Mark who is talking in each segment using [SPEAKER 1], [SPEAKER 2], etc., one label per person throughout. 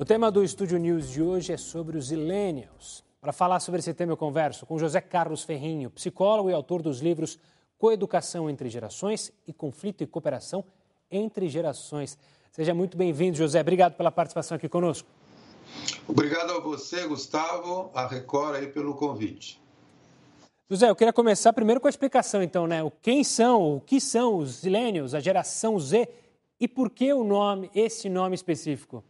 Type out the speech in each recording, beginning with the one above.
[SPEAKER 1] O tema do Estúdio News de hoje é sobre os Millennials. Para falar sobre esse tema, eu converso com José Carlos Ferrinho, psicólogo e autor dos livros Coeducação entre Gerações e Conflito e Cooperação entre Gerações. Seja muito bem-vindo, José. Obrigado pela participação aqui conosco.
[SPEAKER 2] Obrigado a você, Gustavo, a Record aí pelo convite.
[SPEAKER 1] José, eu queria começar primeiro com a explicação, então, né? O quem são, o que são os Millennials, a geração Z e por que o nome, esse nome específico?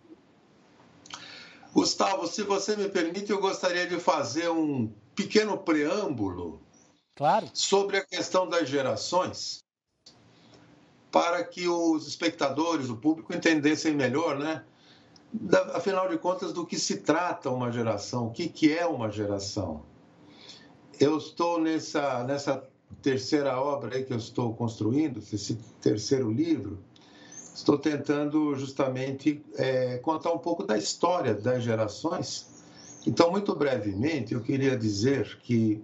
[SPEAKER 2] Gustavo, se você me permite, eu gostaria de fazer um pequeno preâmbulo
[SPEAKER 1] claro.
[SPEAKER 2] sobre a questão das gerações, para que os espectadores, o público, entendessem melhor, né? Da, afinal de contas, do que se trata uma geração, o que, que é uma geração. Eu estou nessa, nessa terceira obra que eu estou construindo, esse terceiro livro, estou tentando justamente é, contar um pouco da história das gerações. Então, muito brevemente, eu queria dizer que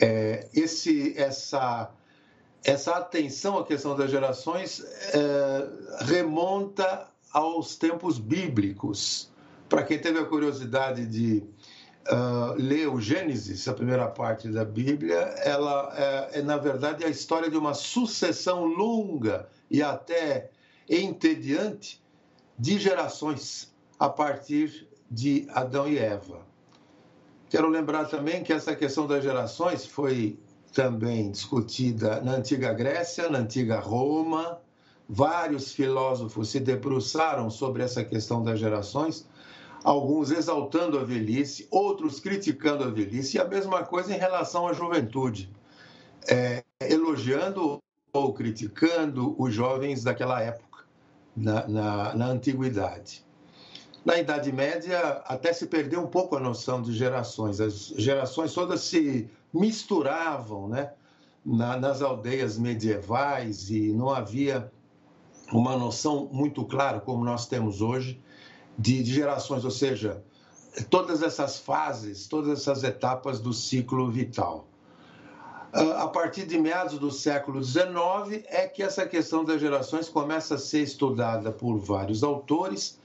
[SPEAKER 2] é, esse, essa, essa atenção à questão das gerações é, remonta aos tempos bíblicos. Para quem teve a curiosidade de uh, ler o Gênesis, a primeira parte da Bíblia, ela é, é, na verdade, a história de uma sucessão longa e até entediante de gerações a partir de Adão e Eva. Quero lembrar também que essa questão das gerações foi também discutida na antiga Grécia, na antiga Roma. Vários filósofos se debruçaram sobre essa questão das gerações, alguns exaltando a velhice, outros criticando a velhice, e a mesma coisa em relação à juventude, é, elogiando ou criticando os jovens daquela época na, na, na antiguidade. Na Idade Média, até se perdeu um pouco a noção de gerações. As gerações todas se misturavam né? Na, nas aldeias medievais e não havia uma noção muito clara, como nós temos hoje, de, de gerações, ou seja, todas essas fases, todas essas etapas do ciclo vital. Ah, a partir de meados do século XIX é que essa questão das gerações começa a ser estudada por vários autores.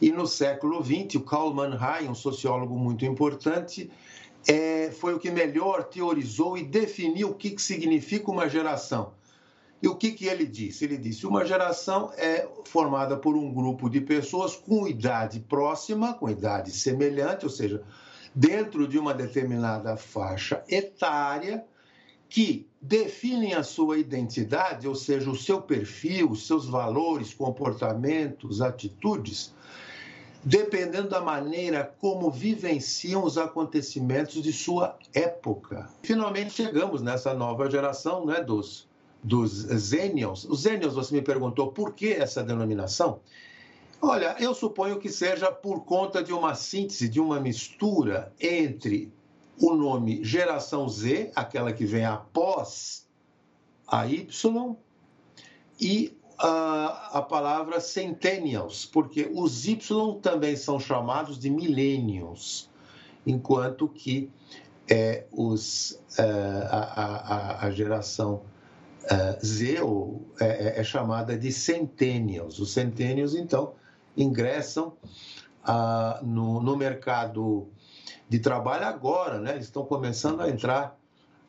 [SPEAKER 2] E no século XX, o Karl Mannheim, um sociólogo muito importante, é, foi o que melhor teorizou e definiu o que, que significa uma geração. E o que, que ele disse? Ele disse: uma geração é formada por um grupo de pessoas com idade próxima, com idade semelhante, ou seja, dentro de uma determinada faixa etária, que definem a sua identidade, ou seja, o seu perfil, os seus valores, comportamentos, atitudes, dependendo da maneira como vivenciam os acontecimentos de sua época. Finalmente chegamos nessa nova geração né, dos, dos Zenials. Os Zenials, você me perguntou por que essa denominação? Olha, eu suponho que seja por conta de uma síntese, de uma mistura entre o nome geração Z, aquela que vem após a Y, e a, a palavra centennials, porque os Y também são chamados de millennials, enquanto que é, os, é, a, a, a, geração é, Z ou, é, é, é, chamada de centennials. Os centennials, então, ingressam ah, no, no mercado de trabalho agora, né? Eles estão começando a entrar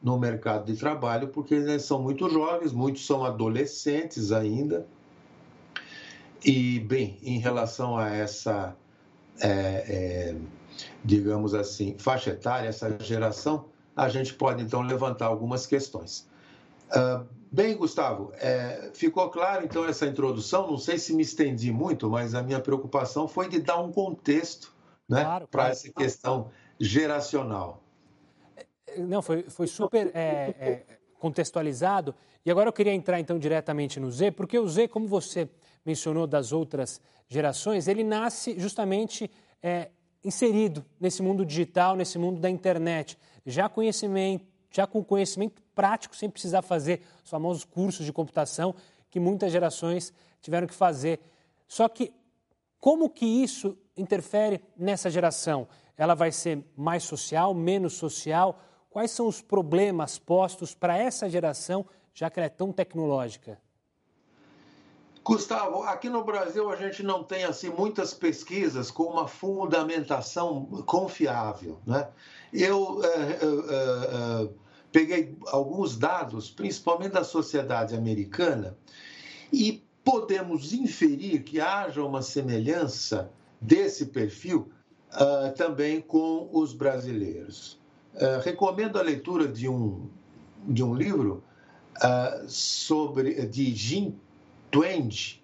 [SPEAKER 2] no mercado de trabalho porque eles são muito jovens, muitos são adolescentes ainda. E, bem, em relação a essa, é, é, digamos assim, faixa etária, essa geração, a gente pode então levantar algumas questões. Uh, bem, Gustavo, é, ficou claro então essa introdução. Não sei se me estendi muito, mas a minha preocupação foi de dar um contexto né, claro, para claro. essa questão geracional.
[SPEAKER 1] Não, foi, foi super é, é, contextualizado. E agora eu queria entrar então diretamente no Z, porque o Z, como você mencionou das outras gerações, ele nasce justamente é, inserido nesse mundo digital, nesse mundo da internet, já conhecimento, já com conhecimento prático, sem precisar fazer os famosos cursos de computação que muitas gerações tiveram que fazer. Só que como que isso interfere nessa geração? Ela vai ser mais social, menos social? Quais são os problemas postos para essa geração, já que ela é tão tecnológica?
[SPEAKER 2] Gustavo, aqui no Brasil a gente não tem assim muitas pesquisas com uma fundamentação confiável, né? Eu é, é, é, peguei alguns dados, principalmente da sociedade americana, e podemos inferir que haja uma semelhança desse perfil uh, também com os brasileiros. Uh, recomendo a leitura de um, de um livro uh, sobre de Jean Twenge.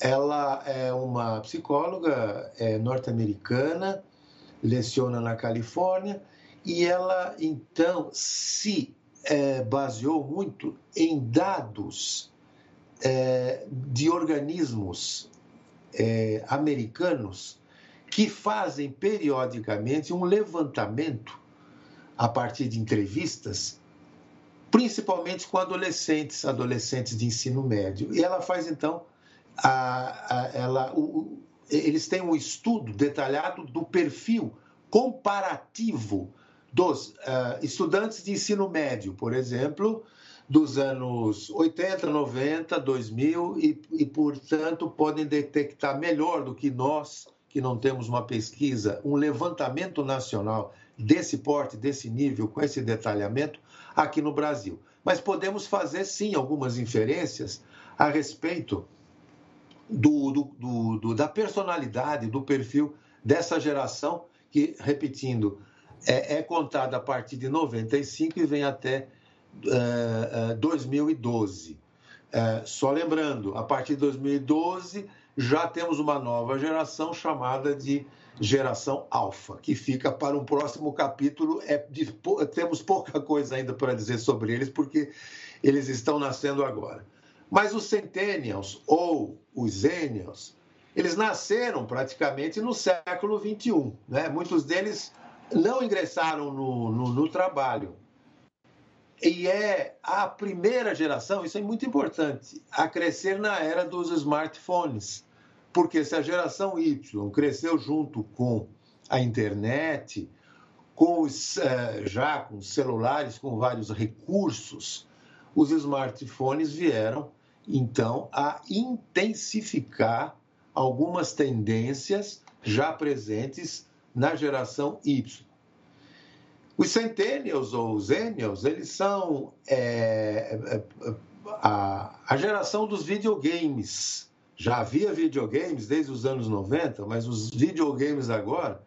[SPEAKER 2] Ela é uma psicóloga é, norte-americana, leciona na Califórnia, e ela então se é, baseou muito em dados é, de organismos é, americanos que fazem periodicamente um levantamento a partir de entrevistas, principalmente com adolescentes, adolescentes de ensino médio. E ela faz então, a, a, ela, o, eles têm um estudo detalhado do perfil comparativo dos uh, estudantes de ensino médio, por exemplo, dos anos 80, 90, 2000 e, e, portanto, podem detectar melhor do que nós, que não temos uma pesquisa, um levantamento nacional desse porte, desse nível, com esse detalhamento aqui no Brasil. Mas podemos fazer, sim, algumas inferências a respeito do, do, do, da personalidade, do perfil dessa geração, que, repetindo, é, é contada a partir de 95 e vem até 2012. É, é, só lembrando, a partir de 2012 já temos uma nova geração chamada de geração alfa, que fica para um próximo capítulo. É de, temos pouca coisa ainda para dizer sobre eles, porque eles estão nascendo agora. Mas os centennials ou os zennials, eles nasceram praticamente no século 21. Né? Muitos deles não ingressaram no, no, no trabalho e é a primeira geração, isso é muito importante, a crescer na era dos smartphones. Porque se a geração Y cresceu junto com a internet, com os, eh, já com celulares com vários recursos, os smartphones vieram então a intensificar algumas tendências já presentes na geração Y. Os centennials ou zennials, eles são é, é, a, a geração dos videogames. Já havia videogames desde os anos 90, mas os videogames agora,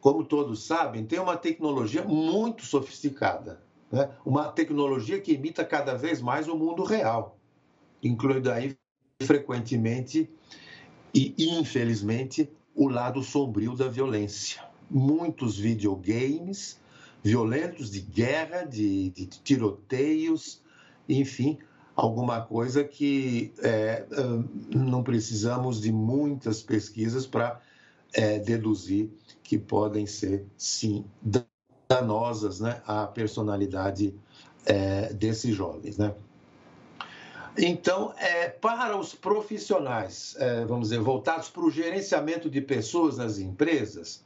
[SPEAKER 2] como todos sabem, têm uma tecnologia muito sofisticada. Né? Uma tecnologia que imita cada vez mais o mundo real, incluindo aí frequentemente e infelizmente o lado sombrio da violência. Muitos videogames violentos, de guerra, de, de tiroteios, enfim, alguma coisa que é, não precisamos de muitas pesquisas para é, deduzir que podem ser, sim, danosas né, à personalidade é, desses jovens. Né? Então, é, para os profissionais, é, vamos dizer, voltados para o gerenciamento de pessoas nas empresas,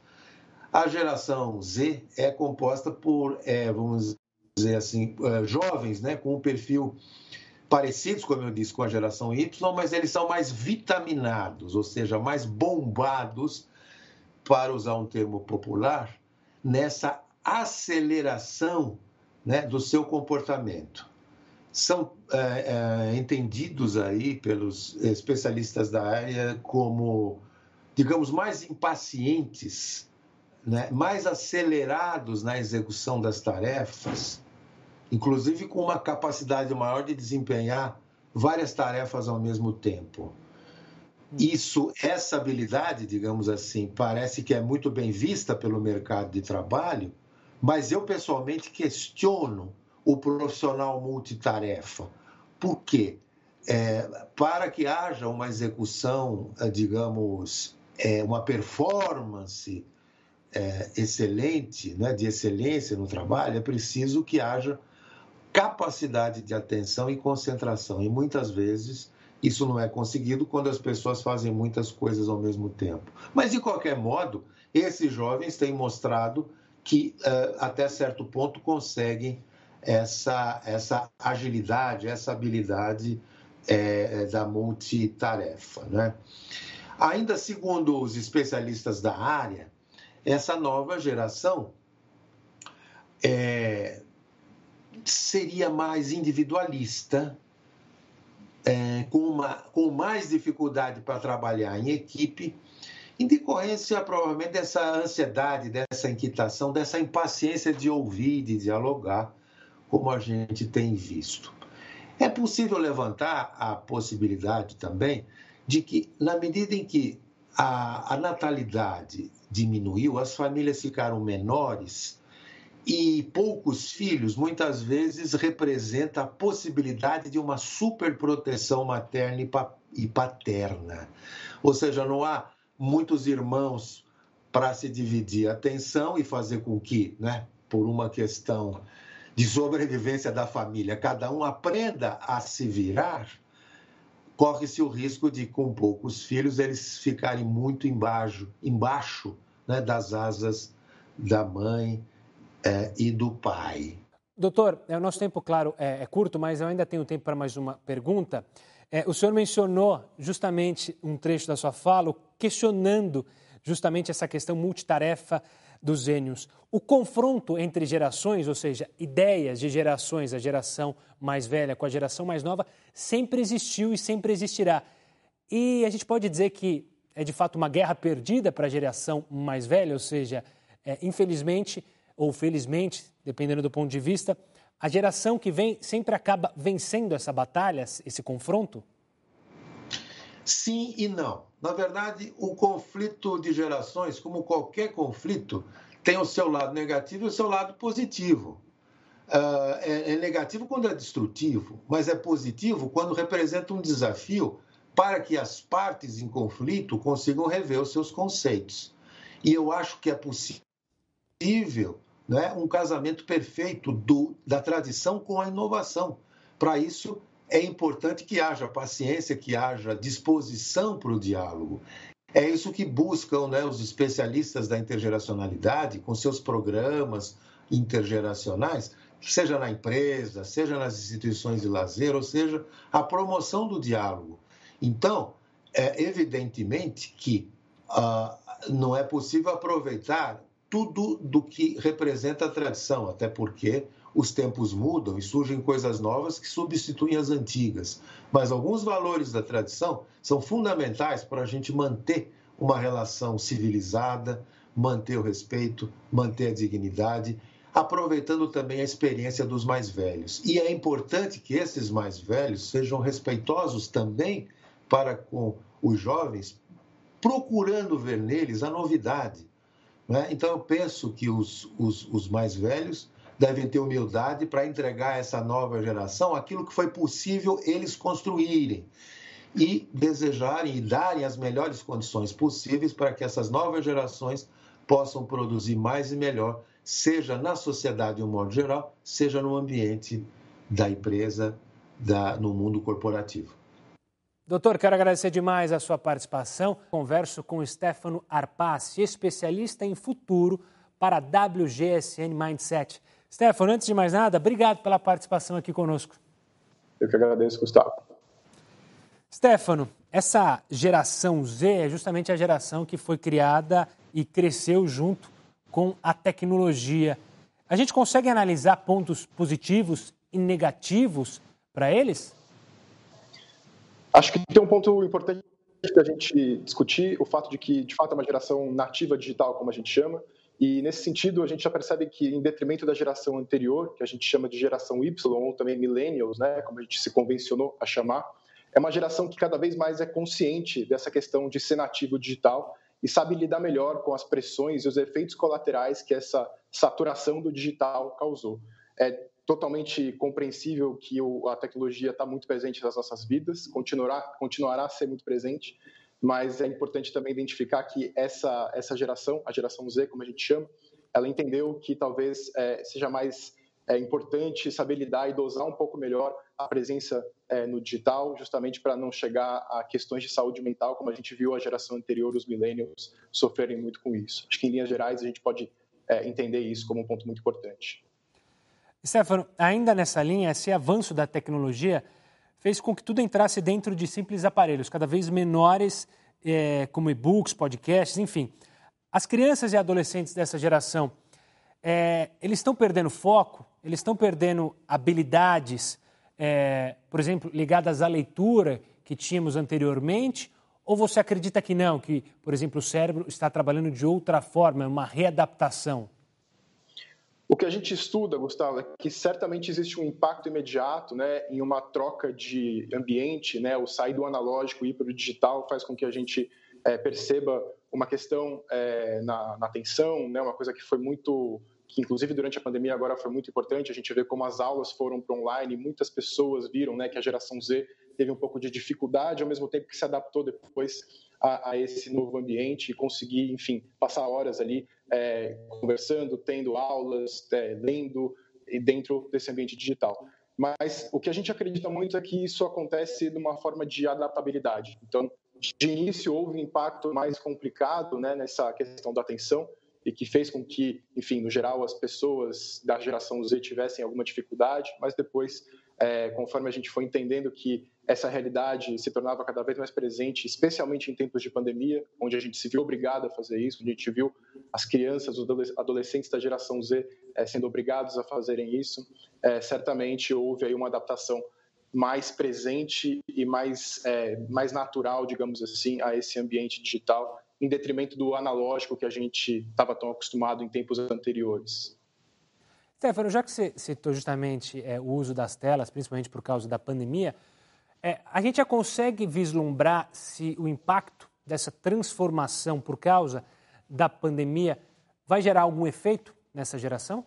[SPEAKER 2] a geração Z é composta por, é, vamos dizer assim, é, jovens, né, com um perfil parecidos, como eu disse, com a geração Y, mas eles são mais vitaminados, ou seja, mais bombados, para usar um termo popular, nessa aceleração né, do seu comportamento. São é, é, entendidos aí pelos especialistas da área como, digamos, mais impacientes né, mais acelerados na execução das tarefas, inclusive com uma capacidade maior de desempenhar várias tarefas ao mesmo tempo. Isso, essa habilidade, digamos assim, parece que é muito bem vista pelo mercado de trabalho, mas eu pessoalmente questiono o profissional multitarefa. Por quê? É, para que haja uma execução, digamos, é, uma performance é, excelente, né, de excelência no trabalho, é preciso que haja capacidade de atenção e concentração. E muitas vezes isso não é conseguido quando as pessoas fazem muitas coisas ao mesmo tempo. Mas, de qualquer modo, esses jovens têm mostrado que, uh, até certo ponto, conseguem essa, essa agilidade, essa habilidade é, da multitarefa. Né? Ainda segundo os especialistas da área, essa nova geração é, seria mais individualista, é, com, uma, com mais dificuldade para trabalhar em equipe, em decorrência provavelmente dessa ansiedade, dessa inquietação, dessa impaciência de ouvir, de dialogar, como a gente tem visto. É possível levantar a possibilidade também de que, na medida em que a, a natalidade diminuiu, as famílias ficaram menores e poucos filhos muitas vezes representa a possibilidade de uma superproteção materna e paterna. Ou seja, não há muitos irmãos para se dividir a atenção e fazer com que, né, por uma questão de sobrevivência da família, cada um aprenda a se virar, corre-se o risco de, com poucos filhos, eles ficarem muito embaixo, embaixo né, das asas da mãe é, e do pai.
[SPEAKER 1] Doutor, é, o nosso tempo, claro, é, é curto, mas eu ainda tenho tempo para mais uma pergunta. É, o senhor mencionou justamente um trecho da sua fala, questionando justamente essa questão multitarefa dos gênios. O confronto entre gerações, ou seja, ideias de gerações, a geração mais velha com a geração mais nova, sempre existiu e sempre existirá. E a gente pode dizer que é de fato uma guerra perdida para a geração mais velha, ou seja, é, infelizmente, ou felizmente, dependendo do ponto de vista, a geração que vem sempre acaba vencendo essa batalha, esse confronto?
[SPEAKER 2] Sim e não. Na verdade, o conflito de gerações, como qualquer conflito, tem o seu lado negativo e o seu lado positivo. Uh, é, é negativo quando é destrutivo, mas é positivo quando representa um desafio para que as partes em conflito consigam rever os seus conceitos. E eu acho que é possível né, um casamento perfeito do, da tradição com a inovação. Para isso, é importante que haja paciência, que haja disposição para o diálogo. É isso que buscam né, os especialistas da intergeracionalidade com seus programas intergeracionais, seja na empresa, seja nas instituições de lazer, ou seja, a promoção do diálogo. Então, é evidentemente que ah, não é possível aproveitar tudo do que representa a tradição, até porque os tempos mudam e surgem coisas novas que substituem as antigas. Mas alguns valores da tradição são fundamentais para a gente manter uma relação civilizada, manter o respeito, manter a dignidade, aproveitando também a experiência dos mais velhos. E é importante que esses mais velhos sejam respeitosos também para com os jovens, procurando ver neles a novidade né? Então, eu penso que os, os, os mais velhos devem ter humildade para entregar a essa nova geração aquilo que foi possível eles construírem e desejarem e darem as melhores condições possíveis para que essas novas gerações possam produzir mais e melhor, seja na sociedade de um modo geral, seja no ambiente da empresa, da, no mundo corporativo.
[SPEAKER 1] Doutor, quero agradecer demais a sua participação. Converso com Stefano Arpassi, especialista em futuro para WGSN Mindset. Stefano, antes de mais nada, obrigado pela participação aqui conosco.
[SPEAKER 3] Eu que agradeço, Gustavo.
[SPEAKER 1] Stefano, essa geração Z é justamente a geração que foi criada e cresceu junto com a tecnologia. A gente consegue analisar pontos positivos e negativos para eles?
[SPEAKER 3] Acho que tem um ponto importante da gente discutir, o fato de que, de fato, é uma geração nativa digital, como a gente chama, e nesse sentido a gente já percebe que, em detrimento da geração anterior, que a gente chama de geração Y, ou também millennials, né, como a gente se convencionou a chamar, é uma geração que cada vez mais é consciente dessa questão de ser nativo digital e sabe lidar melhor com as pressões e os efeitos colaterais que essa saturação do digital causou. É, totalmente compreensível que a tecnologia está muito presente nas nossas vidas, continuará, continuará a ser muito presente, mas é importante também identificar que essa, essa geração, a geração Z, como a gente chama, ela entendeu que talvez é, seja mais é, importante saber lidar e dosar um pouco melhor a presença é, no digital, justamente para não chegar a questões de saúde mental, como a gente viu a geração anterior, os millennials, sofrerem muito com isso. Acho que, em linhas gerais, a gente pode é, entender isso como um ponto muito importante.
[SPEAKER 1] Stefano, ainda nessa linha, esse avanço da tecnologia fez com que tudo entrasse dentro de simples aparelhos, cada vez menores, é, como e-books, podcasts, enfim. As crianças e adolescentes dessa geração, é, eles estão perdendo foco, eles estão perdendo habilidades, é, por exemplo, ligadas à leitura que tínhamos anteriormente, ou você acredita que não, que, por exemplo, o cérebro está trabalhando de outra forma, uma readaptação?
[SPEAKER 3] O que a gente estuda, Gustavo, é que certamente existe um impacto imediato né, em uma troca de ambiente, né, o sair do analógico e ir para o digital faz com que a gente é, perceba uma questão é, na, na, atenção, né, uma coisa que foi muito, que inclusive durante a pandemia agora foi muito importante, a gente vê como as aulas foram para online, muitas pessoas viram né, que a geração Z teve um pouco de dificuldade, ao mesmo tempo que se adaptou depois a, a esse novo ambiente e conseguir, enfim, passar horas ali é, conversando, tendo aulas, é, lendo dentro desse ambiente digital. Mas o que a gente acredita muito é que isso acontece de uma forma de adaptabilidade. Então, de início houve um impacto mais complicado né, nessa questão da atenção e que fez com que, enfim, no geral, as pessoas da geração Z tivessem alguma dificuldade, mas depois, é, conforme a gente foi entendendo que essa realidade se tornava cada vez mais presente, especialmente em tempos de pandemia, onde a gente se viu obrigado a fazer isso, onde a gente viu as crianças, os adolescentes da geração Z é, sendo obrigados a fazerem isso. É, certamente houve aí uma adaptação mais presente e mais, é, mais natural, digamos assim, a esse ambiente digital, em detrimento do analógico que a gente estava tão acostumado em tempos anteriores.
[SPEAKER 1] Stefano, já que você citou justamente é, o uso das telas, principalmente por causa da pandemia, é, a gente já consegue vislumbrar se o impacto dessa transformação por causa da pandemia vai gerar algum efeito nessa geração?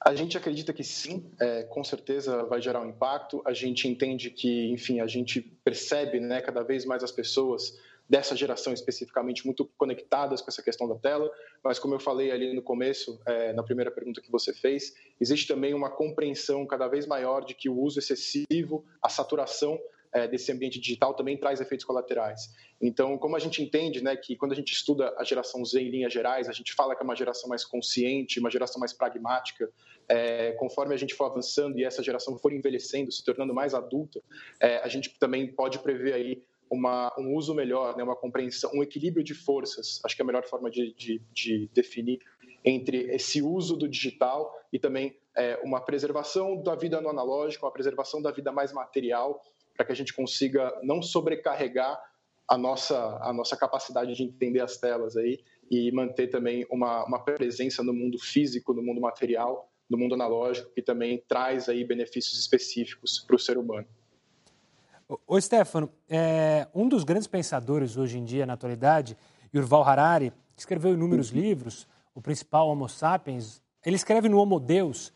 [SPEAKER 3] A gente acredita que sim, é, com certeza vai gerar um impacto. A gente entende que, enfim, a gente percebe né, cada vez mais as pessoas dessa geração especificamente muito conectadas com essa questão da tela, mas como eu falei ali no começo, é, na primeira pergunta que você fez, existe também uma compreensão cada vez maior de que o uso excessivo, a saturação é, desse ambiente digital também traz efeitos colaterais. Então, como a gente entende, né, que quando a gente estuda a geração Z em linhas gerais, a gente fala que é uma geração mais consciente, uma geração mais pragmática. É, conforme a gente for avançando e essa geração for envelhecendo, se tornando mais adulta, é, a gente também pode prever aí uma, um uso melhor, né, uma compreensão, um equilíbrio de forças, acho que é a melhor forma de, de, de definir, entre esse uso do digital e também é, uma preservação da vida no analógico, uma preservação da vida mais material, para que a gente consiga não sobrecarregar a nossa, a nossa capacidade de entender as telas aí e manter também uma, uma presença no mundo físico, no mundo material, no mundo analógico, que também traz aí benefícios específicos para o ser humano.
[SPEAKER 1] Ô, Stefano, é, um dos grandes pensadores hoje em dia, na atualidade, Yuval Harari, escreveu inúmeros uhum. livros, o principal Homo Sapiens, ele escreve no Homo Deus,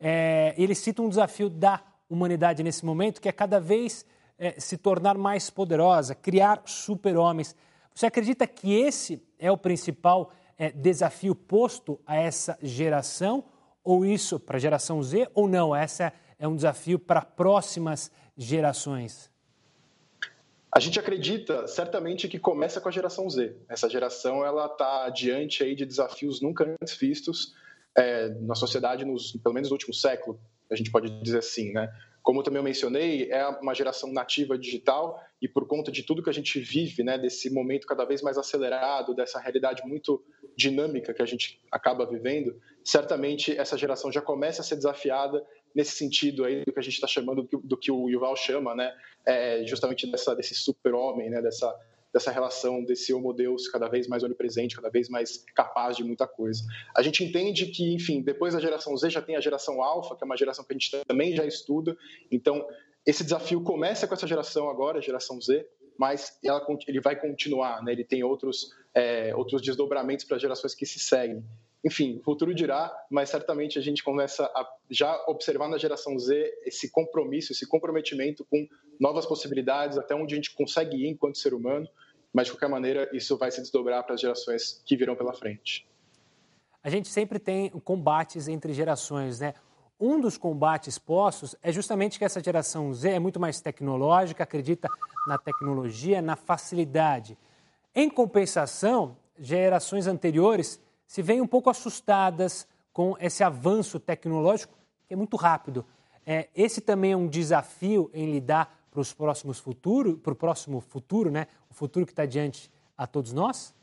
[SPEAKER 1] é, ele cita um desafio da humanidade nesse momento, que é cada vez é, se tornar mais poderosa, criar super-homens. Você acredita que esse é o principal é, desafio posto a essa geração, ou isso para a geração Z, ou não? Essa é um desafio para próximas gerações?
[SPEAKER 3] A gente acredita certamente que começa com a geração Z. Essa geração ela está diante aí de desafios nunca antes vistos é, na sociedade, nos, pelo menos no último século, a gente pode dizer assim, né? Como também eu mencionei, é uma geração nativa digital e por conta de tudo que a gente vive, né, desse momento cada vez mais acelerado, dessa realidade muito dinâmica que a gente acaba vivendo, certamente essa geração já começa a ser desafiada nesse sentido aí do que a gente está chamando do que, o Yuval chama, né, é justamente dessa, desse super-homem, né, dessa, dessa relação desse homo deus cada vez mais onipresente, cada vez mais capaz de muita coisa. A gente entende que, enfim, depois da geração Z já tem a geração alfa, que é uma geração que a gente também já estuda. Então, esse desafio começa com essa geração agora, a geração Z, mas ela, ele vai continuar, né? Ele tem outros é, outros desdobramentos para gerações que se seguem. Enfim, o futuro dirá, mas certamente a gente começa a já observar na geração Z esse compromisso, esse comprometimento com novas possibilidades, até onde a gente consegue ir enquanto ser humano, mas de qualquer maneira isso vai se desdobrar para as gerações que virão pela frente.
[SPEAKER 1] A gente sempre tem combates entre gerações, né? Um dos combates postos é justamente que essa geração Z é muito mais tecnológica, acredita na tecnologia, na facilidade. Em compensação, gerações anteriores se veem um pouco assustadas com esse avanço tecnológico, que é muito rápido. É, esse também é um desafio em lidar para os próximos futuro, para o próximo futuro, né? O futuro que está diante a todos nós?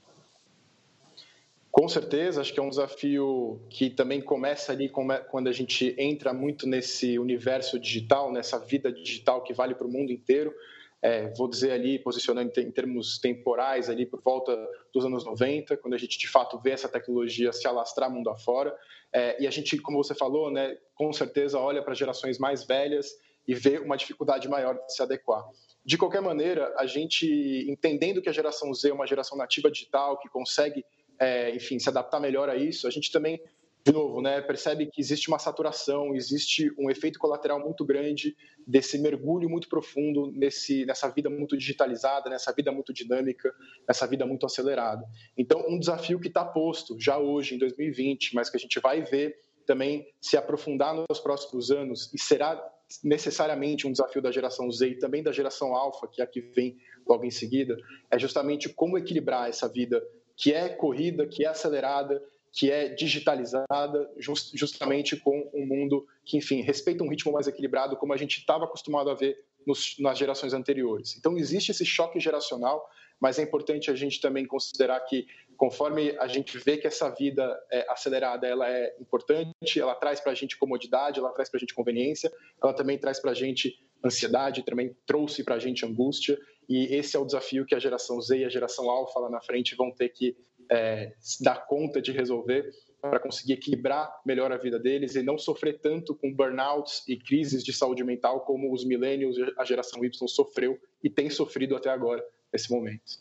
[SPEAKER 3] Com certeza, acho que é um desafio que também começa ali quando a gente entra muito nesse universo digital, nessa vida digital que vale para o mundo inteiro. É, vou dizer ali, posicionando em termos temporais, ali por volta dos anos 90, quando a gente de fato vê essa tecnologia se alastrar mundo afora. É, e a gente, como você falou, né, com certeza olha para gerações mais velhas e vê uma dificuldade maior de se adequar. De qualquer maneira, a gente, entendendo que a geração Z é uma geração nativa digital, que consegue é, enfim, se adaptar melhor a isso, a gente também, de novo, né, percebe que existe uma saturação, existe um efeito colateral muito grande desse mergulho muito profundo nesse, nessa vida muito digitalizada, nessa vida muito dinâmica, nessa vida muito acelerada. Então, um desafio que está posto já hoje, em 2020, mas que a gente vai ver também se aprofundar nos próximos anos e será necessariamente um desafio da geração Z e também da geração Alpha, que é a que vem logo em seguida, é justamente como equilibrar essa vida que é corrida, que é acelerada, que é digitalizada, just, justamente com um mundo que, enfim, respeita um ritmo mais equilibrado, como a gente estava acostumado a ver nos, nas gerações anteriores. Então, existe esse choque geracional, mas é importante a gente também considerar que, conforme a gente vê que essa vida é acelerada ela é importante, ela traz para a gente comodidade, ela traz para a gente conveniência, ela também traz para a gente ansiedade, também trouxe para a gente angústia, e esse é o desafio que a geração Z e a geração Alpha lá na frente vão ter que é, dar conta de resolver para conseguir equilibrar melhor a vida deles e não sofrer tanto com burnouts e crises de saúde mental como os millennials e a geração Y sofreu e tem sofrido até agora, nesse momento.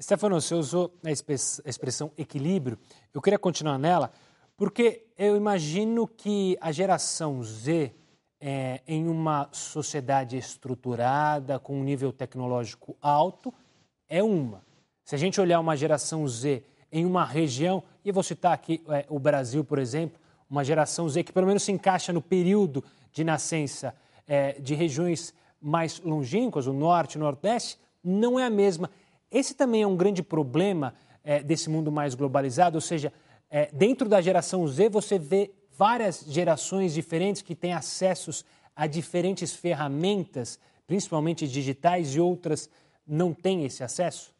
[SPEAKER 1] Stefano, você usou a expressão equilíbrio. Eu queria continuar nela, porque eu imagino que a geração Z é, em uma sociedade estruturada, com um nível tecnológico alto, é uma. Se a gente olhar uma geração Z em uma região, e vou citar aqui é, o Brasil, por exemplo, uma geração Z que pelo menos se encaixa no período de nascença é, de regiões mais longínquas, o norte e o nordeste, não é a mesma. Esse também é um grande problema é, desse mundo mais globalizado, ou seja, é, dentro da geração Z você vê várias gerações diferentes que têm acessos a diferentes ferramentas, principalmente digitais, e outras não têm esse acesso?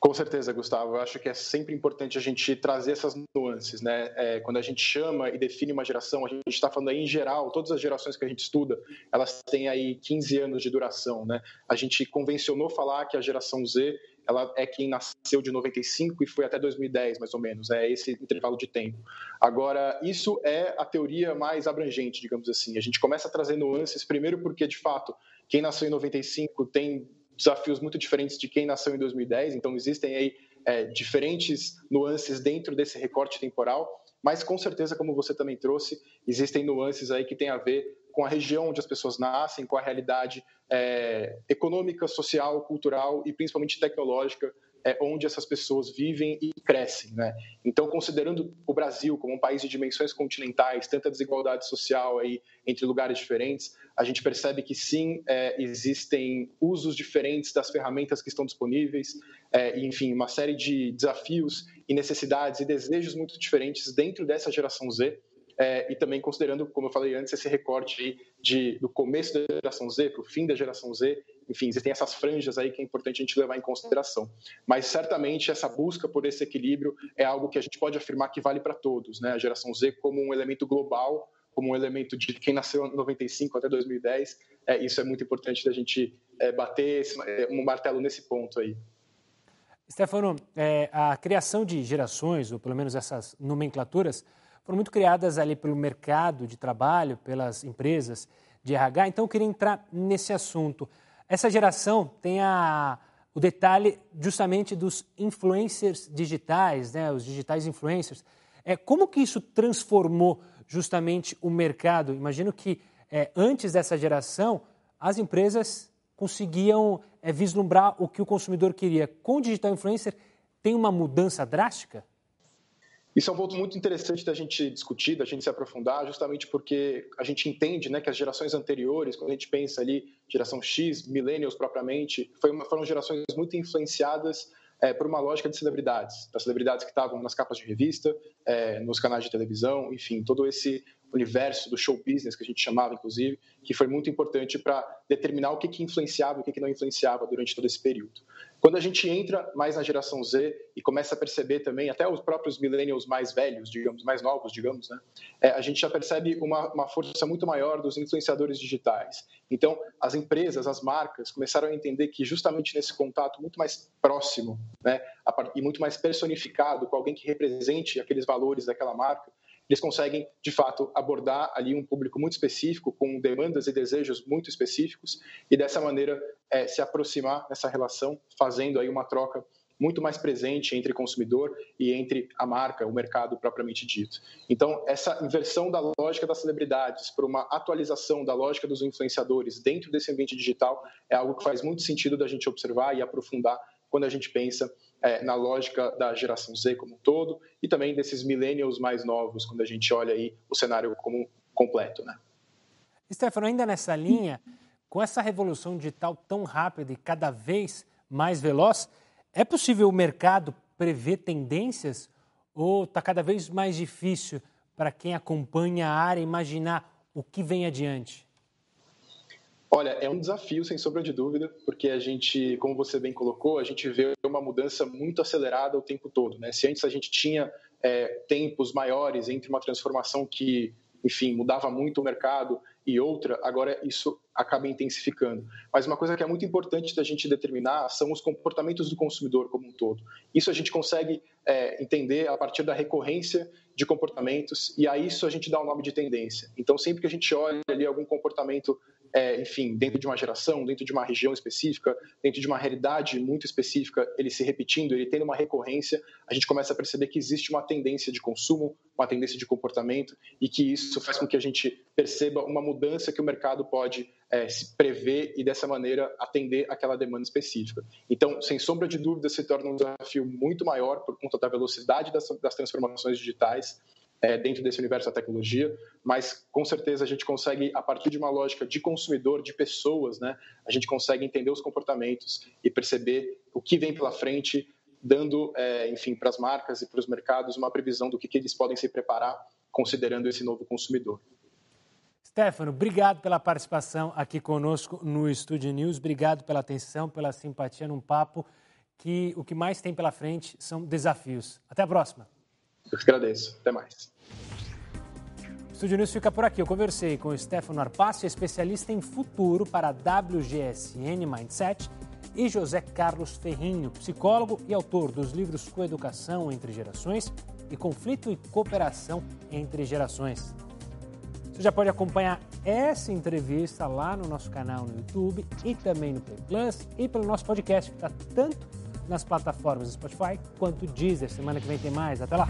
[SPEAKER 3] Com certeza, Gustavo. Eu acho que é sempre importante a gente trazer essas nuances, né? É, quando a gente chama e define uma geração, a gente está falando aí em geral, todas as gerações que a gente estuda, elas têm aí 15 anos de duração, né? A gente convencionou falar que a geração Z ela é quem nasceu de 95 e foi até 2010, mais ou menos, é esse intervalo de tempo. Agora, isso é a teoria mais abrangente, digamos assim. A gente começa a trazer nuances, primeiro porque, de fato, quem nasceu em 95 tem desafios muito diferentes de quem nasceu em 2010, então existem aí é, diferentes nuances dentro desse recorte temporal, mas com certeza, como você também trouxe, existem nuances aí que têm a ver com a região onde as pessoas nascem, com a realidade é, econômica, social, cultural e principalmente tecnológica é, onde essas pessoas vivem e crescem. Né? Então, considerando o Brasil como um país de dimensões continentais, tanta desigualdade social aí entre lugares diferentes, a gente percebe que sim, é, existem usos diferentes das ferramentas que estão disponíveis, é, enfim, uma série de desafios e necessidades e desejos muito diferentes dentro dessa geração Z é, e também considerando, como eu falei antes, esse recorte de, do começo da geração Z para o fim da geração Z, enfim, existem essas franjas aí que é importante a gente levar em consideração. Mas certamente essa busca por esse equilíbrio é algo que a gente pode afirmar que vale para todos, né? A geração Z como um elemento global, como um elemento de quem nasceu em 95 até 2010, é, isso é muito importante da gente é, bater esse, é, um martelo nesse ponto aí.
[SPEAKER 1] Stefano, é, a criação de gerações, ou pelo menos essas nomenclaturas, foram muito criadas ali pelo mercado de trabalho, pelas empresas de RH. Então, eu queria entrar nesse assunto. Essa geração tem a, o detalhe justamente dos influencers digitais, né, os digitais influencers. É, como que isso transformou justamente o mercado? Imagino que é, antes dessa geração, as empresas conseguiam é, vislumbrar o que o consumidor queria. Com o digital influencer, tem uma mudança drástica?
[SPEAKER 3] Isso é um ponto muito interessante da gente discutir, da gente se aprofundar, justamente porque a gente entende né, que as gerações anteriores, quando a gente pensa ali, geração X, millennials propriamente, foram gerações muito influenciadas é, por uma lógica de celebridades, das celebridades que estavam nas capas de revista, é, nos canais de televisão, enfim, todo esse universo do show business que a gente chamava, inclusive, que foi muito importante para determinar o que, que influenciava e o que, que não influenciava durante todo esse período. Quando a gente entra mais na geração Z e começa a perceber também, até os próprios millennials mais velhos, digamos, mais novos, digamos, né, é, a gente já percebe uma, uma força muito maior dos influenciadores digitais. Então, as empresas, as marcas começaram a entender que justamente nesse contato muito mais próximo né, e muito mais personificado com alguém que represente aqueles valores daquela marca, eles conseguem, de fato, abordar ali um público muito específico, com demandas e desejos muito específicos, e dessa maneira é, se aproximar nessa relação, fazendo aí uma troca muito mais presente entre consumidor e entre a marca, o mercado propriamente dito. Então, essa inversão da lógica das celebridades para uma atualização da lógica dos influenciadores dentro desse ambiente digital é algo que faz muito sentido da gente observar e aprofundar quando a gente pensa é, na lógica da geração Z como um todo e também desses millennials mais novos, quando a gente olha aí o cenário como completo, né?
[SPEAKER 1] Stefano, ainda nessa linha, com essa revolução digital tão rápida e cada vez mais veloz, é possível o mercado prever tendências ou está cada vez mais difícil para quem acompanha a área imaginar o que vem adiante?
[SPEAKER 3] Olha, é um desafio, sem sombra de dúvida, porque a gente, como você bem colocou, a gente vê uma mudança muito acelerada o tempo todo. Né? Se antes a gente tinha é, tempos maiores entre uma transformação que, enfim, mudava muito o mercado e outra, agora isso acaba intensificando. Mas uma coisa que é muito importante da gente determinar são os comportamentos do consumidor como um todo. Isso a gente consegue é, entender a partir da recorrência de comportamentos e a isso a gente dá o nome de tendência. Então, sempre que a gente olha ali algum comportamento é, enfim, dentro de uma geração, dentro de uma região específica, dentro de uma realidade muito específica, ele se repetindo, ele tendo uma recorrência, a gente começa a perceber que existe uma tendência de consumo, uma tendência de comportamento e que isso faz com que a gente perceba uma mudança que o mercado pode é, se prever e dessa maneira atender aquela demanda específica. Então, sem sombra de dúvida, se torna um desafio muito maior por conta da velocidade das, das transformações digitais é, dentro desse universo da tecnologia, mas com certeza a gente consegue, a partir de uma lógica de consumidor, de pessoas, né, a gente consegue entender os comportamentos e perceber o que vem pela frente, dando, é, enfim, para as marcas e para os mercados uma previsão do que, que eles podem se preparar considerando esse novo consumidor.
[SPEAKER 1] Stefano, obrigado pela participação aqui conosco no Estúdio News, obrigado pela atenção, pela simpatia num papo que o que mais tem pela frente são desafios. Até a próxima.
[SPEAKER 3] Eu que agradeço. Até mais.
[SPEAKER 1] O Estúdio News fica por aqui. Eu conversei com o Stefano Arpácio, especialista em futuro para WGSN Mindset, e José Carlos Ferrinho, psicólogo e autor dos livros Coeducação entre Gerações e Conflito e Cooperação entre Gerações. Você já pode acompanhar essa entrevista lá no nosso canal no YouTube e também no Play Plus e pelo nosso podcast, que está tanto nas plataformas Spotify quanto Deezer. Semana que vem tem mais. Até lá!